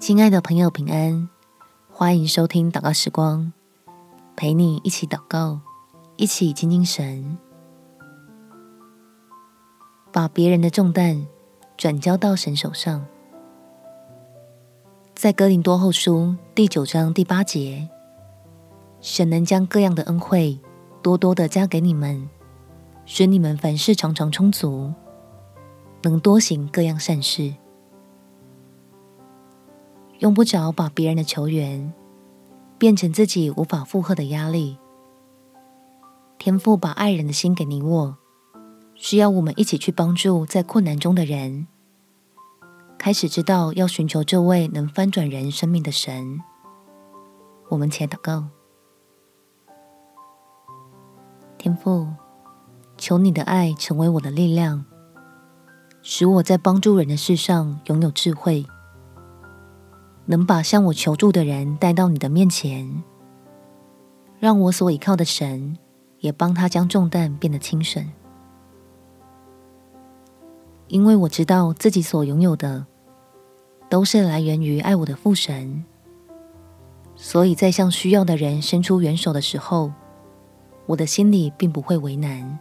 亲爱的朋友，平安！欢迎收听祷告时光，陪你一起祷告，一起亲近神，把别人的重担转交到神手上。在哥林多后书第九章第八节，神能将各样的恩惠多多的加给你们，使你们凡事常常充足，能多行各样善事。用不着把别人的求援变成自己无法负荷的压力。天父把爱人的心给你我，需要我们一起去帮助在困难中的人，开始知道要寻求这位能翻转人生命的神。我们且祷告：天父，求你的爱成为我的力量，使我在帮助人的事上拥有智慧。能把向我求助的人带到你的面前，让我所倚靠的神也帮他将重担变得轻省。因为我知道自己所拥有的都是来源于爱我的父神，所以在向需要的人伸出援手的时候，我的心里并不会为难。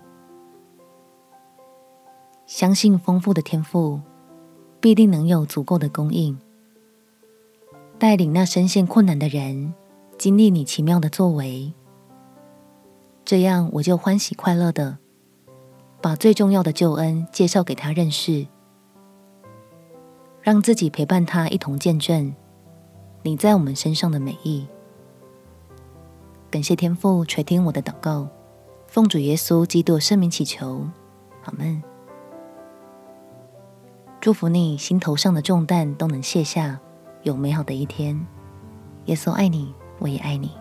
相信丰富的天赋必定能有足够的供应。带领那深陷困难的人经历你奇妙的作为，这样我就欢喜快乐的把最重要的救恩介绍给他认识，让自己陪伴他一同见证你在我们身上的美意。感谢天父垂听我的祷告，奉主耶稣基督圣名祈求，阿门。祝福你心头上的重担都能卸下。有美好的一天，耶稣爱你，我也爱你。